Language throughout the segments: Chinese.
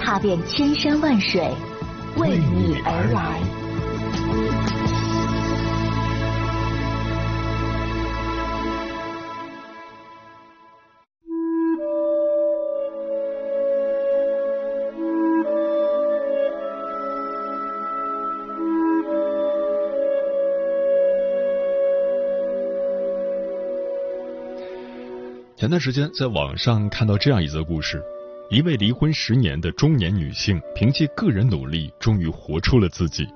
踏遍千山万水，为你而来。前段时间在网上看到这样一则故事：一位离婚十年的中年女性，凭借个人努力，终于活出了自己。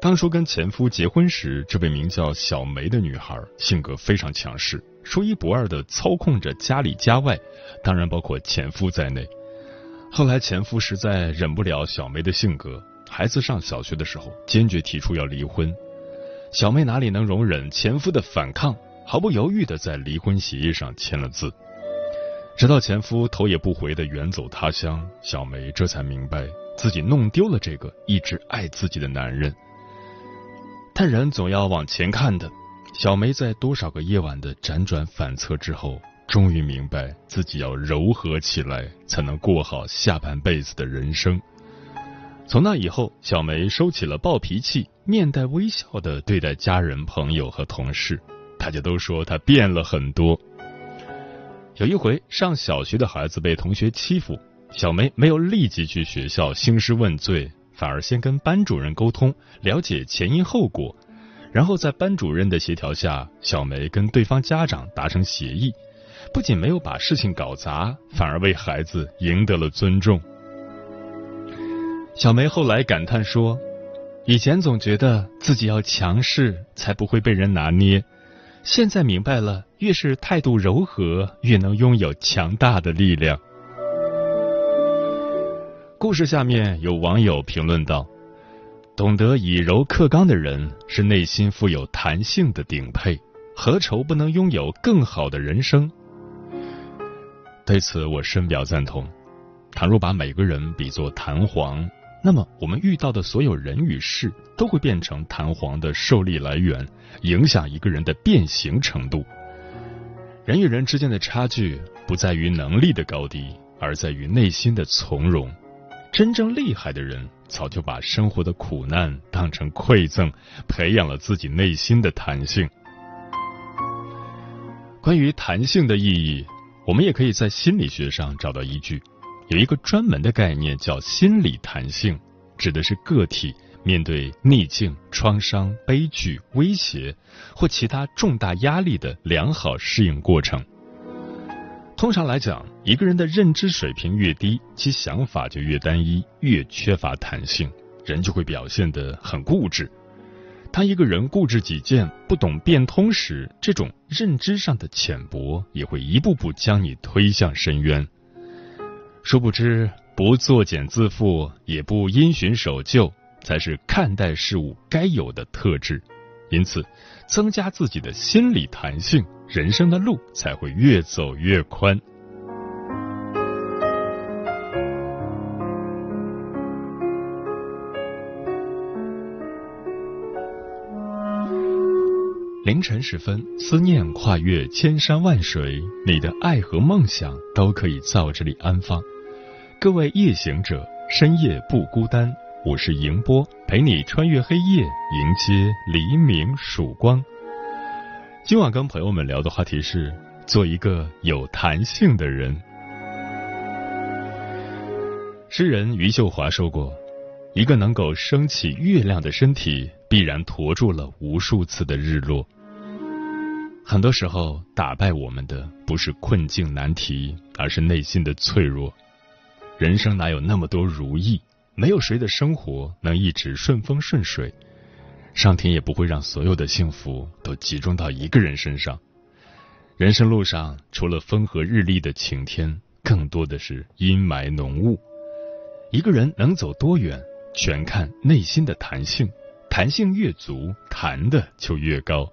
当初跟前夫结婚时，这位名叫小梅的女孩性格非常强势，说一不二的操控着家里家外，当然包括前夫在内。后来前夫实在忍不了小梅的性格，孩子上小学的时候，坚决提出要离婚。小梅哪里能容忍前夫的反抗？毫不犹豫的在离婚协议上签了字，直到前夫头也不回的远走他乡，小梅这才明白自己弄丢了这个一直爱自己的男人。但人总要往前看的，小梅在多少个夜晚的辗转反侧之后，终于明白自己要柔和起来，才能过好下半辈子的人生。从那以后，小梅收起了暴脾气，面带微笑的对待家人、朋友和同事。大家都说她变了很多。有一回，上小学的孩子被同学欺负，小梅没有立即去学校兴师问罪，反而先跟班主任沟通，了解前因后果，然后在班主任的协调下，小梅跟对方家长达成协议，不仅没有把事情搞砸，反而为孩子赢得了尊重。小梅后来感叹说：“以前总觉得自己要强势，才不会被人拿捏。”现在明白了，越是态度柔和，越能拥有强大的力量。故事下面有网友评论道：“懂得以柔克刚的人，是内心富有弹性的顶配，何愁不能拥有更好的人生？”对此，我深表赞同。倘若把每个人比作弹簧。那么，我们遇到的所有人与事都会变成弹簧的受力来源，影响一个人的变形程度。人与人之间的差距不在于能力的高低，而在于内心的从容。真正厉害的人，早就把生活的苦难当成馈赠，培养了自己内心的弹性。关于弹性的意义，我们也可以在心理学上找到依据。有一个专门的概念叫心理弹性，指的是个体面对逆境、创伤、悲剧、威胁或其他重大压力的良好适应过程。通常来讲，一个人的认知水平越低，其想法就越单一，越缺乏弹性，人就会表现得很固执。当一个人固执己见、不懂变通时，这种认知上的浅薄也会一步步将你推向深渊。殊不知，不作茧自缚，也不因循守旧，才是看待事物该有的特质。因此，增加自己的心理弹性，人生的路才会越走越宽。凌晨时分，思念跨越千山万水，你的爱和梦想都可以在这里安放。各位夜行者，深夜不孤单。我是迎波，陪你穿越黑夜，迎接黎明曙光。今晚跟朋友们聊的话题是：做一个有弹性的人。诗人余秀华说过：“一个能够升起月亮的身体，必然驮住了无数次的日落。”很多时候，打败我们的不是困境难题，而是内心的脆弱。人生哪有那么多如意？没有谁的生活能一直顺风顺水，上天也不会让所有的幸福都集中到一个人身上。人生路上，除了风和日丽的晴天，更多的是阴霾浓雾。一个人能走多远，全看内心的弹性，弹性越足，弹的就越高。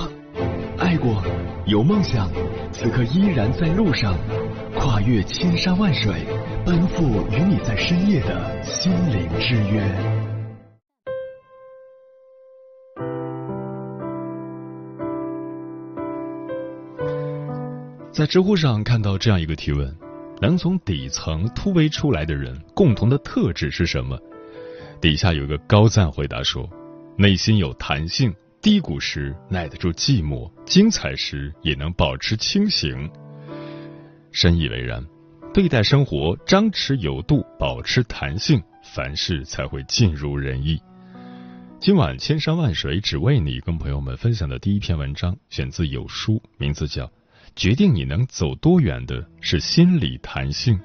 爱过，有梦想，此刻依然在路上，跨越千山万水，奔赴与你在深夜的心灵之约。在知乎上看到这样一个提问：能从底层突围出来的人，共同的特质是什么？底下有个高赞回答说：内心有弹性。低谷时耐得住寂寞，精彩时也能保持清醒。深以为然，对待生活张弛有度，保持弹性，凡事才会尽如人意。今晚千山万水只为你，跟朋友们分享的第一篇文章选自有书，名字叫《决定你能走多远的是心理弹性》。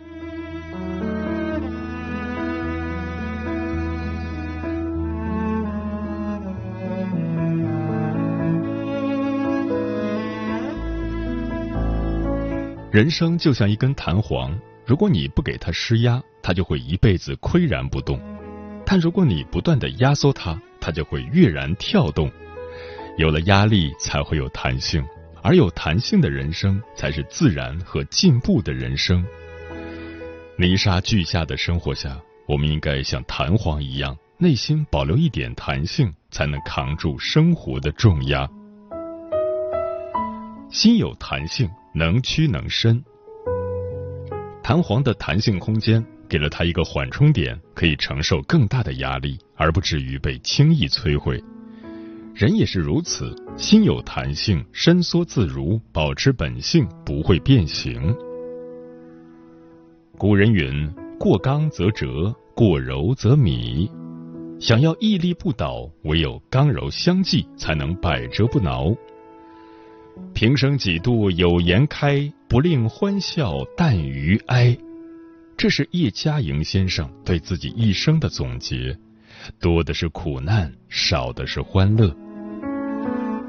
人生就像一根弹簧，如果你不给它施压，它就会一辈子岿然不动；但如果你不断的压缩它，它就会跃然跳动。有了压力，才会有弹性，而有弹性的人生，才是自然和进步的人生。泥沙俱下的生活下，我们应该像弹簧一样，内心保留一点弹性，才能扛住生活的重压。心有弹性。能屈能伸，弹簧的弹性空间给了他一个缓冲点，可以承受更大的压力，而不至于被轻易摧毁。人也是如此，心有弹性，伸缩自如，保持本性，不会变形。古人云：“过刚则折，过柔则靡。”想要屹立不倒，唯有刚柔相济，才能百折不挠。平生几度有颜开，不令欢笑淡于哀。这是叶嘉莹先生对自己一生的总结，多的是苦难，少的是欢乐。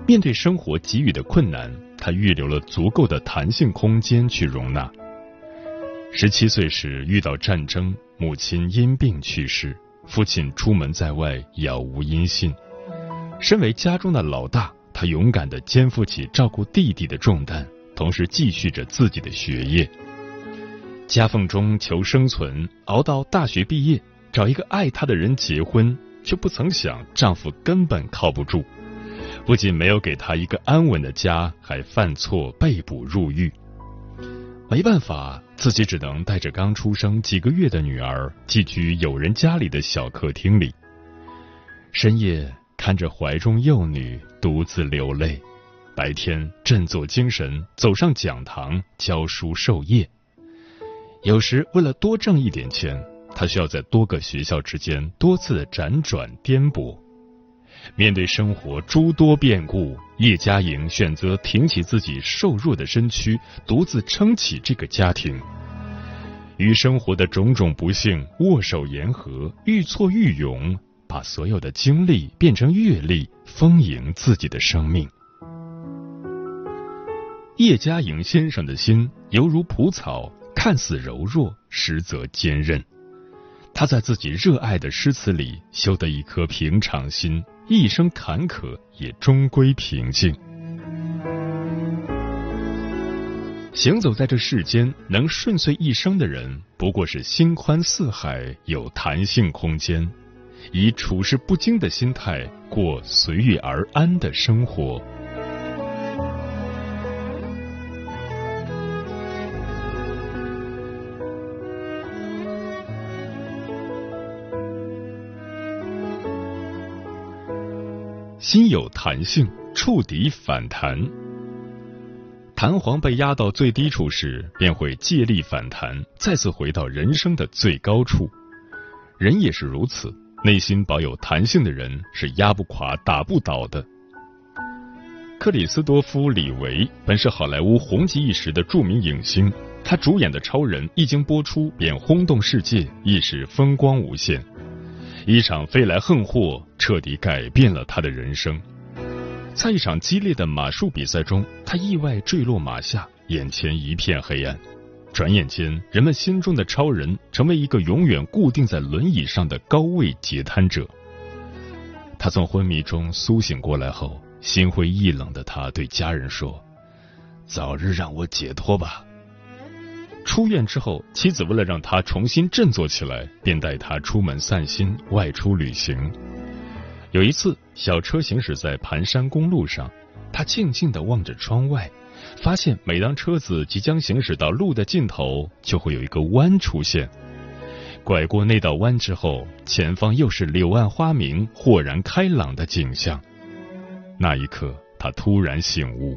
面对生活给予的困难，他预留了足够的弹性空间去容纳。十七岁时遇到战争，母亲因病去世，父亲出门在外，杳无音信。身为家中的老大。他勇敢的肩负起照顾弟弟的重担，同时继续着自己的学业。夹缝中求生存，熬到大学毕业，找一个爱她的人结婚，却不曾想丈夫根本靠不住，不仅没有给她一个安稳的家，还犯错被捕入狱。没办法，自己只能带着刚出生几个月的女儿寄居友人家里的小客厅里。深夜。看着怀中幼女独自流泪，白天振作精神走上讲堂教书授业。有时为了多挣一点钱，他需要在多个学校之间多次辗转颠簸。面对生活诸多变故，叶嘉莹选择挺起自己瘦弱的身躯，独自撑起这个家庭。与生活的种种不幸握手言和，愈挫愈勇。把所有的经历变成阅历，丰盈自己的生命。叶嘉莹先生的心犹如蒲草，看似柔弱，实则坚韧。他在自己热爱的诗词里修得一颗平常心，一生坎坷也终归平静。行走在这世间，能顺遂一生的人，不过是心宽似海，有弹性空间。以处事不惊的心态过随遇而安的生活。心有弹性触底反弹。弹簧被压到最低处时便会借力反弹再次回到人生的最高处。人也是如此。内心保有弹性的人是压不垮、打不倒的。克里斯多夫·李维本是好莱坞红极一时的著名影星，他主演的《超人》一经播出便轰动世界，一时风光无限。一场飞来横祸彻底改变了他的人生。在一场激烈的马术比赛中，他意外坠落马下，眼前一片黑暗。转眼间，人们心中的超人成为一个永远固定在轮椅上的高位截瘫者。他从昏迷中苏醒过来后，心灰意冷的他对家人说：“早日让我解脱吧。”出院之后，妻子为了让他重新振作起来，便带他出门散心，外出旅行。有一次，小车行驶在盘山公路上，他静静的望着窗外，发现每当车子即将行驶到路的尽头，就会有一个弯出现。拐过那道弯之后，前方又是柳暗花明、豁然开朗的景象。那一刻，他突然醒悟：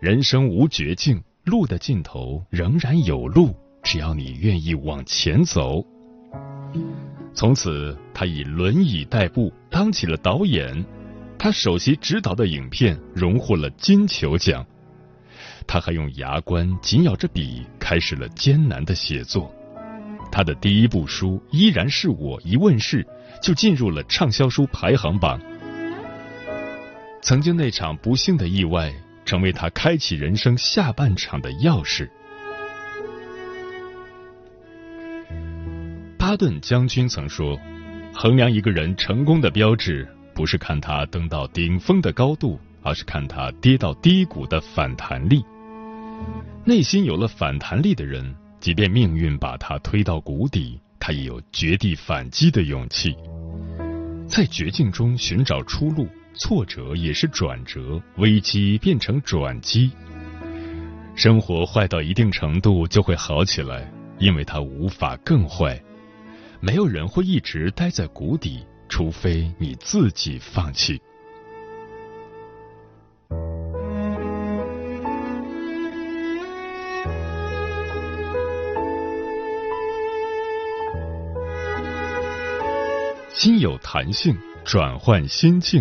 人生无绝境，路的尽头仍然有路，只要你愿意往前走。从此，他以轮椅代步，当起了导演。他首席执导的影片荣获了金球奖。他还用牙关紧咬着笔，开始了艰难的写作。他的第一部书《依然是我》一问世，就进入了畅销书排行榜。曾经那场不幸的意外，成为他开启人生下半场的钥匙。巴顿将军曾说：“衡量一个人成功的标志，不是看他登到顶峰的高度，而是看他跌到低谷的反弹力。内心有了反弹力的人，即便命运把他推到谷底，他也有绝地反击的勇气。在绝境中寻找出路，挫折也是转折，危机变成转机。生活坏到一定程度就会好起来，因为它无法更坏。”没有人会一直待在谷底，除非你自己放弃。心有弹性，转换心境。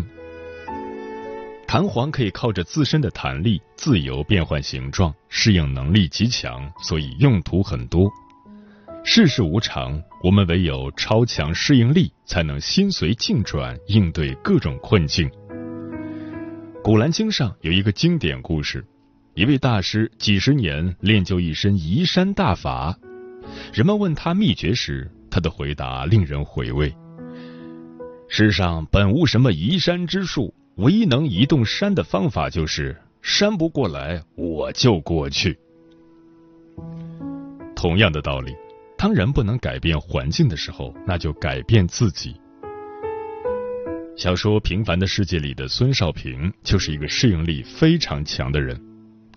弹簧可以靠着自身的弹力自由变换形状，适应能力极强，所以用途很多。世事无常，我们唯有超强适应力，才能心随境转，应对各种困境。古兰经上有一个经典故事：一位大师几十年练就一身移山大法。人们问他秘诀时，他的回答令人回味：世上本无什么移山之术，唯一能移动山的方法就是山不过来，我就过去。同样的道理。当人不能改变环境的时候，那就改变自己。小说《平凡的世界》里的孙少平就是一个适应力非常强的人。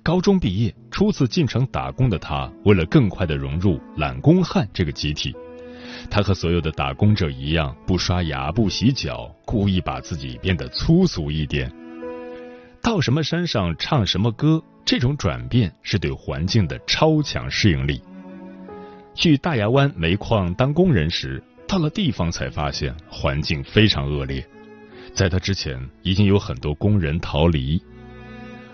高中毕业，初次进城打工的他，为了更快的融入懒工汉这个集体，他和所有的打工者一样，不刷牙、不洗脚，故意把自己变得粗俗一点。到什么山上唱什么歌，这种转变是对环境的超强适应力。去大牙湾煤矿当工人时，到了地方才发现环境非常恶劣。在他之前，已经有很多工人逃离。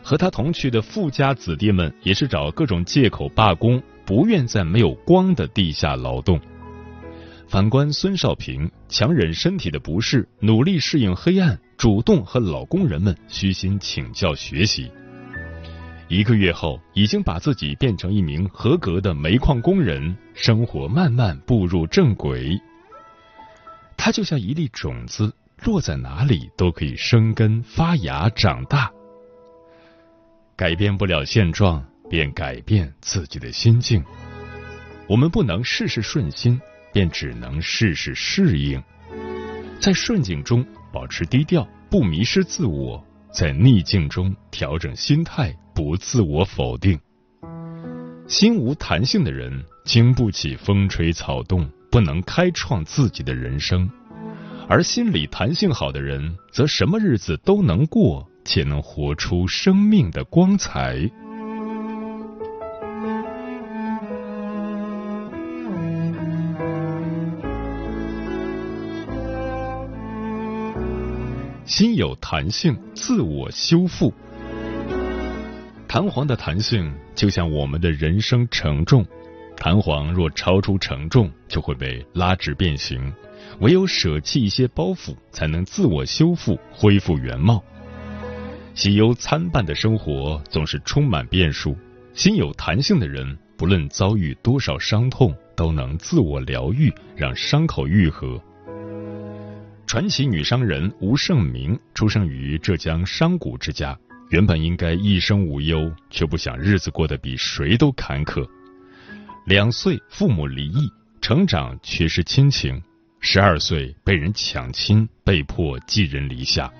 和他同去的富家子弟们也是找各种借口罢工，不愿在没有光的地下劳动。反观孙少平，强忍身体的不适，努力适应黑暗，主动和老工人们虚心请教学习。一个月后，已经把自己变成一名合格的煤矿工人，生活慢慢步入正轨。他就像一粒种子，落在哪里都可以生根发芽长大。改变不了现状，便改变自己的心境。我们不能事事顺心，便只能试试适应。在顺境中保持低调，不迷失自我；在逆境中调整心态。不自我否定，心无弹性的人经不起风吹草动，不能开创自己的人生。而心理弹性好的人，则什么日子都能过，且能活出生命的光彩。心有弹性，自我修复。弹簧的弹性就像我们的人生承重，弹簧若超出承重，就会被拉直变形。唯有舍弃一些包袱，才能自我修复，恢复原貌。喜忧参半的生活总是充满变数，心有弹性的人，不论遭遇多少伤痛，都能自我疗愈，让伤口愈合。传奇女商人吴胜明出生于浙江商贾之家，原本应该一生无忧，却不想日子过得比谁都坎坷。两岁父母离异，成长缺失亲情；十二岁被人抢亲，被迫寄人篱下；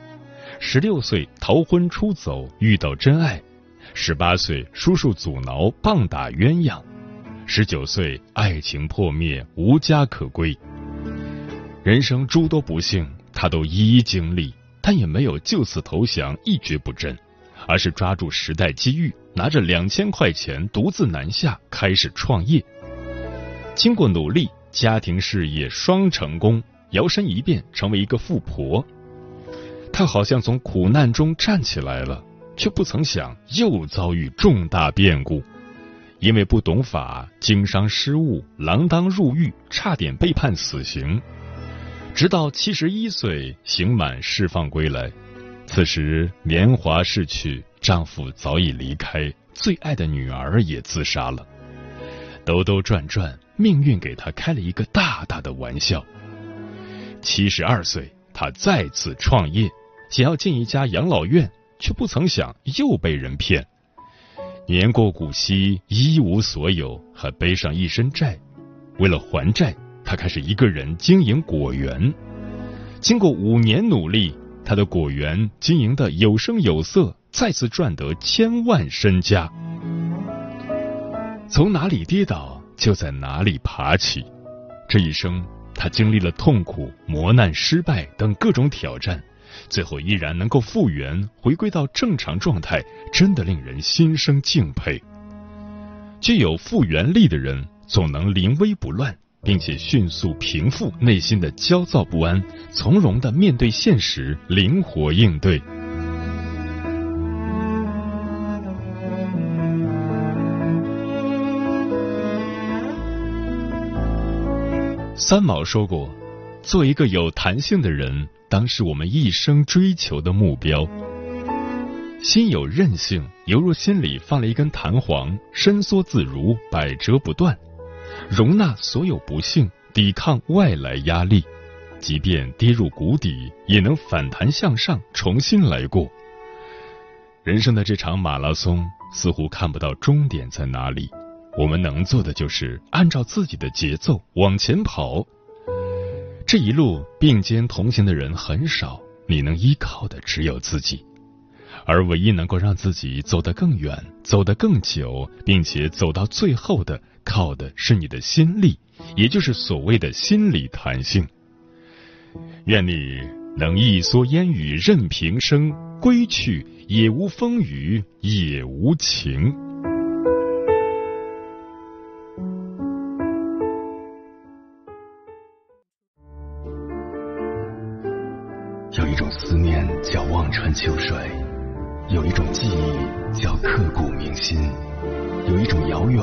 十六岁逃婚出走，遇到真爱；十八岁叔叔阻挠，棒打鸳鸯；十九岁爱情破灭，无家可归。人生诸多不幸，他都一一经历，但也没有就此投降、一蹶不振，而是抓住时代机遇，拿着两千块钱独自南下，开始创业。经过努力，家庭事业双成功，摇身一变成为一个富婆。他好像从苦难中站起来了，却不曾想又遭遇重大变故，因为不懂法，经商失误，锒铛入狱，差点被判死刑。直到七十一岁刑满释放归来，此时年华逝去，丈夫早已离开，最爱的女儿也自杀了。兜兜转转，命运给她开了一个大大的玩笑。七十二岁，他再次创业，想要进一家养老院，却不曾想又被人骗。年过古稀，一无所有，还背上一身债，为了还债。他开始一个人经营果园，经过五年努力，他的果园经营的有声有色，再次赚得千万身家。从哪里跌倒，就在哪里爬起。这一生，他经历了痛苦、磨难、失败等各种挑战，最后依然能够复原，回归到正常状态，真的令人心生敬佩。具有复原力的人，总能临危不乱。并且迅速平复内心的焦躁不安，从容的面对现实，灵活应对。三毛说过：“做一个有弹性的人，当是我们一生追求的目标。心有韧性，犹如心里放了一根弹簧，伸缩自如，百折不断。”容纳所有不幸，抵抗外来压力，即便跌入谷底，也能反弹向上，重新来过。人生的这场马拉松似乎看不到终点在哪里，我们能做的就是按照自己的节奏往前跑。这一路并肩同行的人很少，你能依靠的只有自己。而唯一能够让自己走得更远、走得更久，并且走到最后的，靠的是你的心力，也就是所谓的心理弹性。愿你能一蓑烟雨任平生，归去也无风雨也无晴。有一种思念叫望穿秋水。有一种记忆叫刻骨铭心，有一种遥远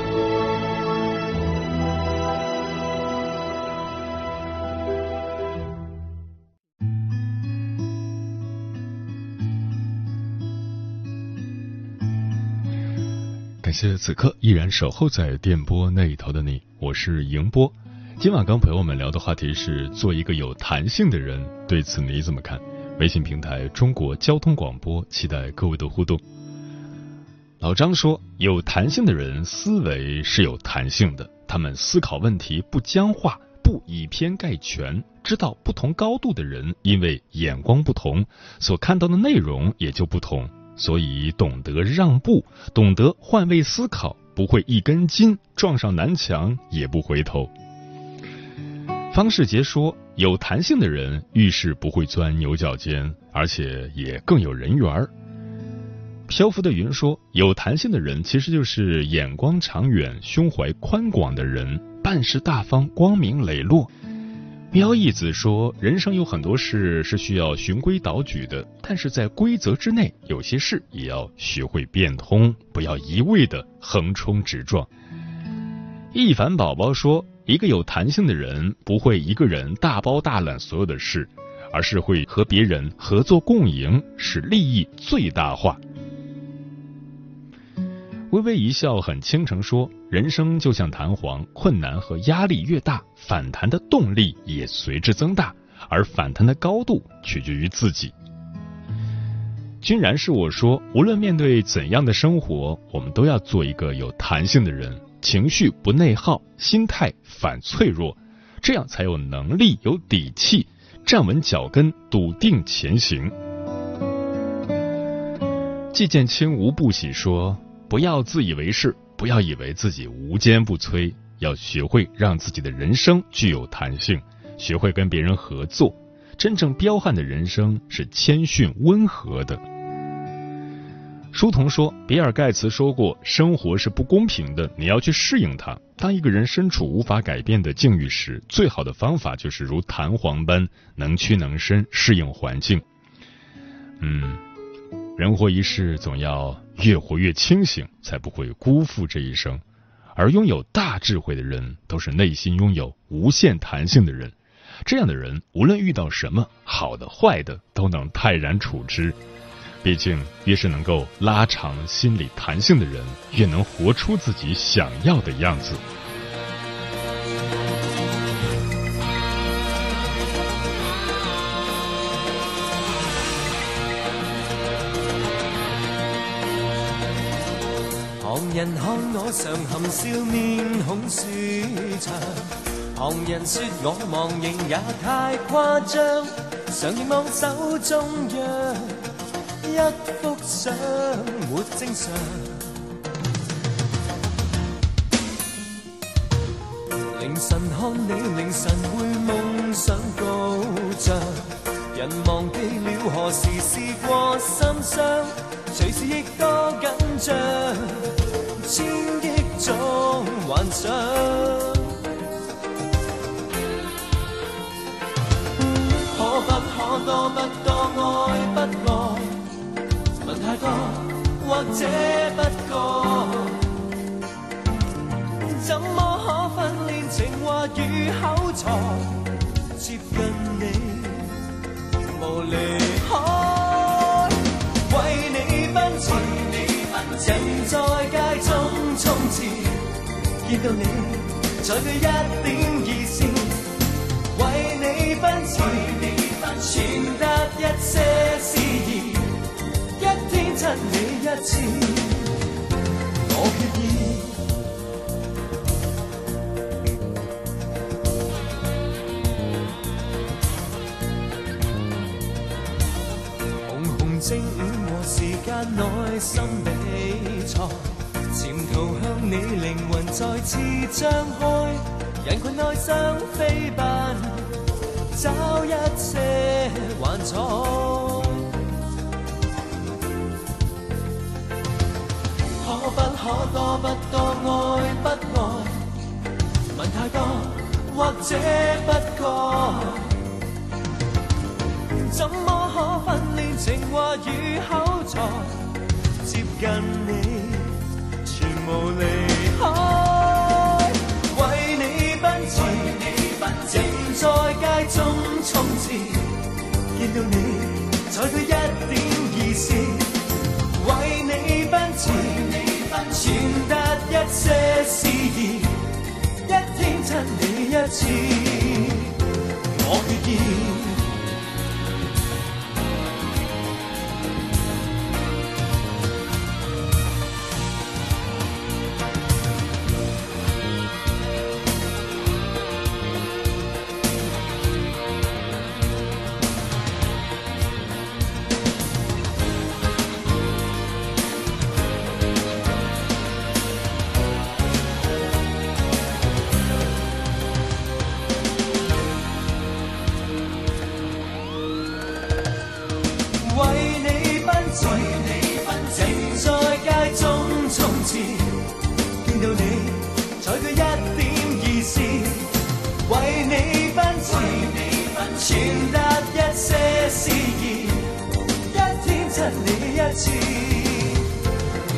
谢此刻依然守候在电波那一头的你，我是迎波。今晚跟朋友们聊的话题是做一个有弹性的人，对此你怎么看？微信平台中国交通广播，期待各位的互动。老张说，有弹性的人思维是有弹性的，他们思考问题不僵化，不以偏概全，知道不同高度的人因为眼光不同，所看到的内容也就不同，所以懂得让步，懂得换位思考，不会一根筋撞上南墙也不回头。方世杰说：“有弹性的人遇事不会钻牛角尖，而且也更有人缘儿。”漂浮的云说：“有弹性的人其实就是眼光长远、胸怀宽广的人，办事大方、光明磊落。”喵义子说：“人生有很多事是需要循规蹈矩的，但是在规则之内，有些事也要学会变通，不要一味的横冲直撞。”一凡宝宝说。一个有弹性的人不会一个人大包大揽所有的事，而是会和别人合作共赢，使利益最大化。微微一笑很倾城说：“人生就像弹簧，困难和压力越大，反弹的动力也随之增大，而反弹的高度取决于自己。”君然是我说：“无论面对怎样的生活，我们都要做一个有弹性的人。”情绪不内耗，心态反脆弱，这样才有能力、有底气站稳脚跟，笃定前行。季建清无不喜说：“不要自以为是，不要以为自己无坚不摧，要学会让自己的人生具有弹性，学会跟别人合作。真正彪悍的人生是谦逊温和的。”书童说：“比尔盖茨说过，生活是不公平的，你要去适应它。当一个人身处无法改变的境遇时，最好的方法就是如弹簧般能屈能伸，适应环境。嗯，人活一世，总要越活越清醒，才不会辜负这一生。而拥有大智慧的人，都是内心拥有无限弹性的人。这样的人，无论遇到什么，好的坏的，都能泰然处之。”毕竟，越是能够拉长心理弹性的人，越能活出自己想要的样子。旁人看我常含笑，面孔舒畅；旁人说我忘形也太夸张，常凝望手中央。一幅相没正常，凌晨看你，凌晨多不多爱不爱？问太多或者不该，怎么可分辨情？话与口才？接近你，无离开，为你奔驰，人在街中冲刺，见到你再多一点意思，为你奔驰，传达一些事意。亲你一次，我决意。红红正午和时间内心比赛，前途向你灵魂再次张开，人群内相飞奔，找一些幻彩。可不可多不多爱不爱？问太多或者不该，怎么可分辨情话与口才？接近你，全无离开。在街中冲刺，见到你才多一点意思。为你奔驰。传达一些诗意，一天亲你一次，我决意。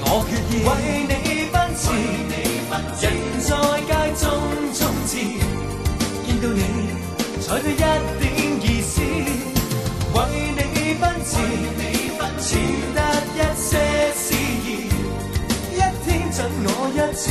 我决意为你奔驰，人在街中冲刺，见到你才多一点意思。为你奔驰，得一些诗意，一天准我一次，